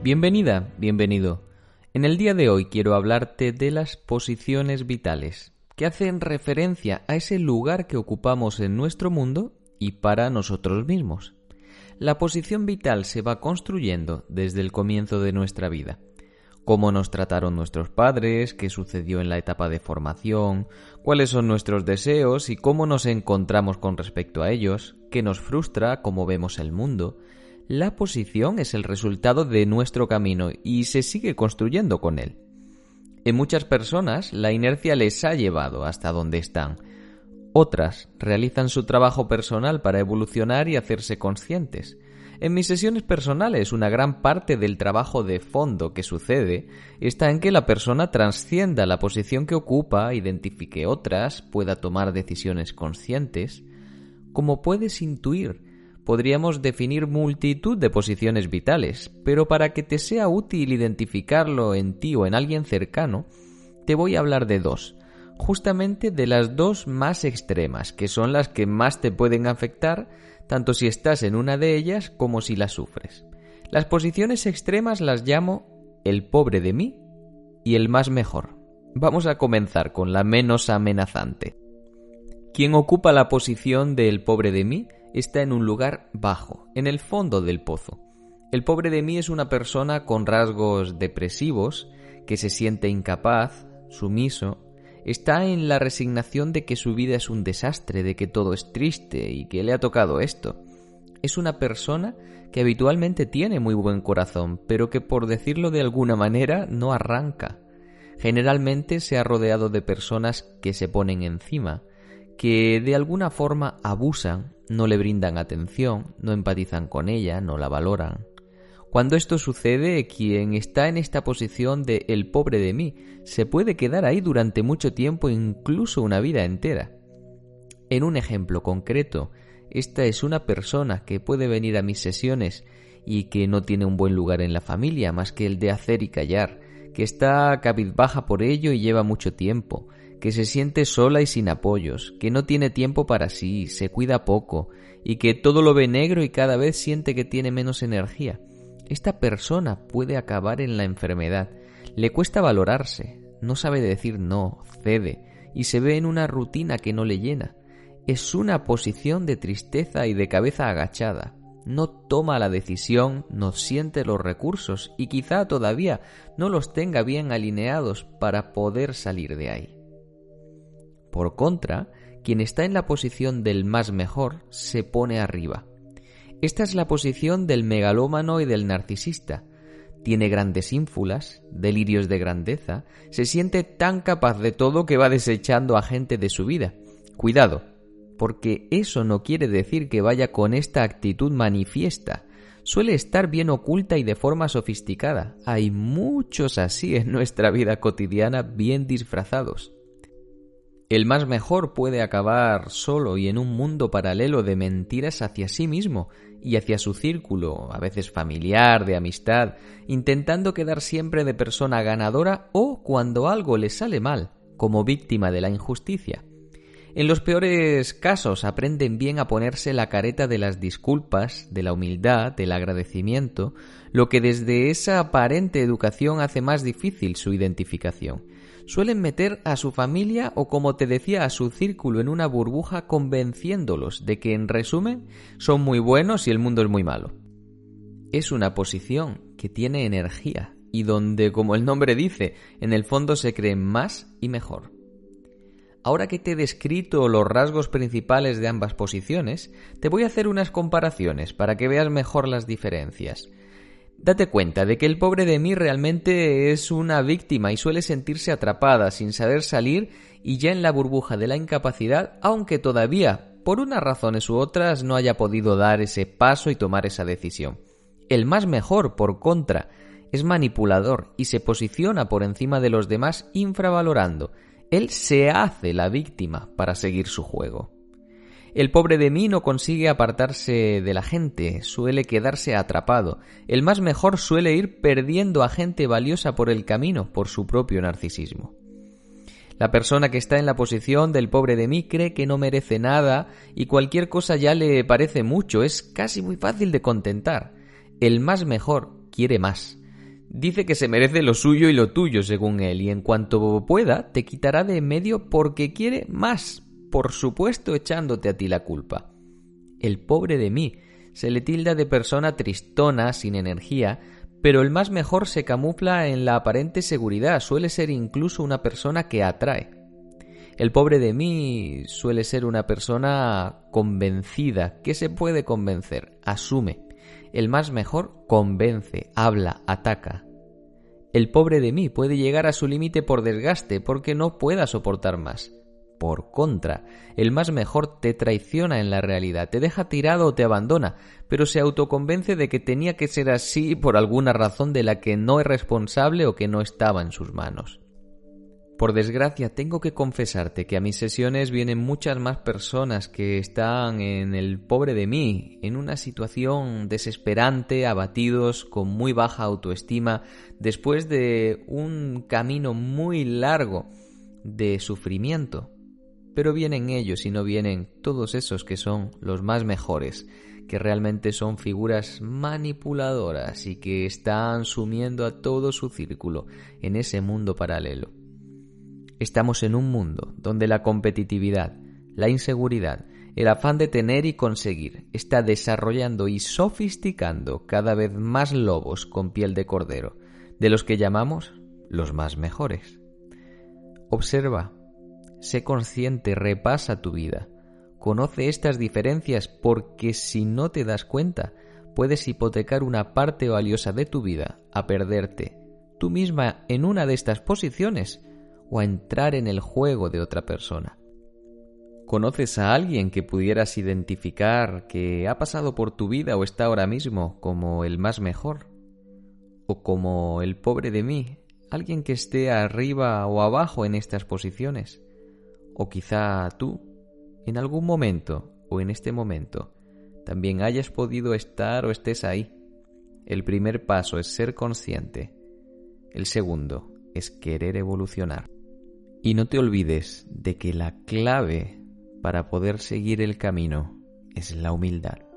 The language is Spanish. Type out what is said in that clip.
Bienvenida, bienvenido. En el día de hoy quiero hablarte de las posiciones vitales, que hacen referencia a ese lugar que ocupamos en nuestro mundo y para nosotros mismos. La posición vital se va construyendo desde el comienzo de nuestra vida. Cómo nos trataron nuestros padres, qué sucedió en la etapa de formación, cuáles son nuestros deseos y cómo nos encontramos con respecto a ellos, qué nos frustra, cómo vemos el mundo, la posición es el resultado de nuestro camino y se sigue construyendo con él. En muchas personas la inercia les ha llevado hasta donde están. Otras realizan su trabajo personal para evolucionar y hacerse conscientes. En mis sesiones personales una gran parte del trabajo de fondo que sucede está en que la persona trascienda la posición que ocupa, identifique otras, pueda tomar decisiones conscientes. Como puedes intuir, podríamos definir multitud de posiciones vitales, pero para que te sea útil identificarlo en ti o en alguien cercano, te voy a hablar de dos, justamente de las dos más extremas, que son las que más te pueden afectar, tanto si estás en una de ellas como si las sufres. Las posiciones extremas las llamo el pobre de mí y el más mejor. Vamos a comenzar con la menos amenazante. ¿Quién ocupa la posición del pobre de mí? Está en un lugar bajo, en el fondo del pozo. El pobre de mí es una persona con rasgos depresivos, que se siente incapaz, sumiso, está en la resignación de que su vida es un desastre, de que todo es triste y que le ha tocado esto. Es una persona que habitualmente tiene muy buen corazón, pero que por decirlo de alguna manera no arranca. Generalmente se ha rodeado de personas que se ponen encima, que de alguna forma abusan, no le brindan atención, no empatizan con ella, no la valoran. Cuando esto sucede, quien está en esta posición de el pobre de mí se puede quedar ahí durante mucho tiempo, incluso una vida entera. En un ejemplo concreto, esta es una persona que puede venir a mis sesiones y que no tiene un buen lugar en la familia más que el de hacer y callar, que está cabizbaja por ello y lleva mucho tiempo, que se siente sola y sin apoyos, que no tiene tiempo para sí, se cuida poco, y que todo lo ve negro y cada vez siente que tiene menos energía. Esta persona puede acabar en la enfermedad, le cuesta valorarse, no sabe decir no, cede, y se ve en una rutina que no le llena. Es una posición de tristeza y de cabeza agachada. No toma la decisión, no siente los recursos y quizá todavía no los tenga bien alineados para poder salir de ahí. Por contra, quien está en la posición del más mejor se pone arriba. Esta es la posición del megalómano y del narcisista. Tiene grandes ínfulas, delirios de grandeza, se siente tan capaz de todo que va desechando a gente de su vida. Cuidado, porque eso no quiere decir que vaya con esta actitud manifiesta. Suele estar bien oculta y de forma sofisticada. Hay muchos así en nuestra vida cotidiana bien disfrazados. El más mejor puede acabar solo y en un mundo paralelo de mentiras hacia sí mismo y hacia su círculo, a veces familiar, de amistad, intentando quedar siempre de persona ganadora o, cuando algo le sale mal, como víctima de la injusticia. En los peores casos aprenden bien a ponerse la careta de las disculpas, de la humildad, del agradecimiento, lo que desde esa aparente educación hace más difícil su identificación suelen meter a su familia o como te decía a su círculo en una burbuja convenciéndolos de que en resumen son muy buenos y el mundo es muy malo. Es una posición que tiene energía y donde, como el nombre dice, en el fondo se creen más y mejor. Ahora que te he descrito los rasgos principales de ambas posiciones, te voy a hacer unas comparaciones para que veas mejor las diferencias. Date cuenta de que el pobre de mí realmente es una víctima y suele sentirse atrapada sin saber salir y ya en la burbuja de la incapacidad, aunque todavía, por unas razones u otras, no haya podido dar ese paso y tomar esa decisión. El más mejor, por contra, es manipulador y se posiciona por encima de los demás infravalorando. Él se hace la víctima para seguir su juego. El pobre de mí no consigue apartarse de la gente, suele quedarse atrapado. El más mejor suele ir perdiendo a gente valiosa por el camino, por su propio narcisismo. La persona que está en la posición del pobre de mí cree que no merece nada y cualquier cosa ya le parece mucho, es casi muy fácil de contentar. El más mejor quiere más, Dice que se merece lo suyo y lo tuyo, según él, y en cuanto pueda, te quitará de medio porque quiere más, por supuesto echándote a ti la culpa. El pobre de mí se le tilda de persona tristona, sin energía, pero el más mejor se camufla en la aparente seguridad, suele ser incluso una persona que atrae. El pobre de mí suele ser una persona convencida. ¿Qué se puede convencer? Asume. El más mejor convence, habla, ataca. El pobre de mí puede llegar a su límite por desgaste, porque no pueda soportar más. Por contra, el más mejor te traiciona en la realidad, te deja tirado o te abandona, pero se autoconvence de que tenía que ser así por alguna razón de la que no es responsable o que no estaba en sus manos. Por desgracia, tengo que confesarte que a mis sesiones vienen muchas más personas que están en el pobre de mí, en una situación desesperante, abatidos, con muy baja autoestima, después de un camino muy largo de sufrimiento. Pero vienen ellos y no vienen todos esos que son los más mejores, que realmente son figuras manipuladoras y que están sumiendo a todo su círculo en ese mundo paralelo. Estamos en un mundo donde la competitividad, la inseguridad, el afán de tener y conseguir está desarrollando y sofisticando cada vez más lobos con piel de cordero, de los que llamamos los más mejores. Observa, sé consciente, repasa tu vida, conoce estas diferencias porque si no te das cuenta, puedes hipotecar una parte valiosa de tu vida a perderte tú misma en una de estas posiciones o a entrar en el juego de otra persona. ¿Conoces a alguien que pudieras identificar que ha pasado por tu vida o está ahora mismo como el más mejor? ¿O como el pobre de mí? ¿Alguien que esté arriba o abajo en estas posiciones? ¿O quizá tú, en algún momento o en este momento, también hayas podido estar o estés ahí? El primer paso es ser consciente. El segundo es querer evolucionar. Y no te olvides de que la clave para poder seguir el camino es la humildad.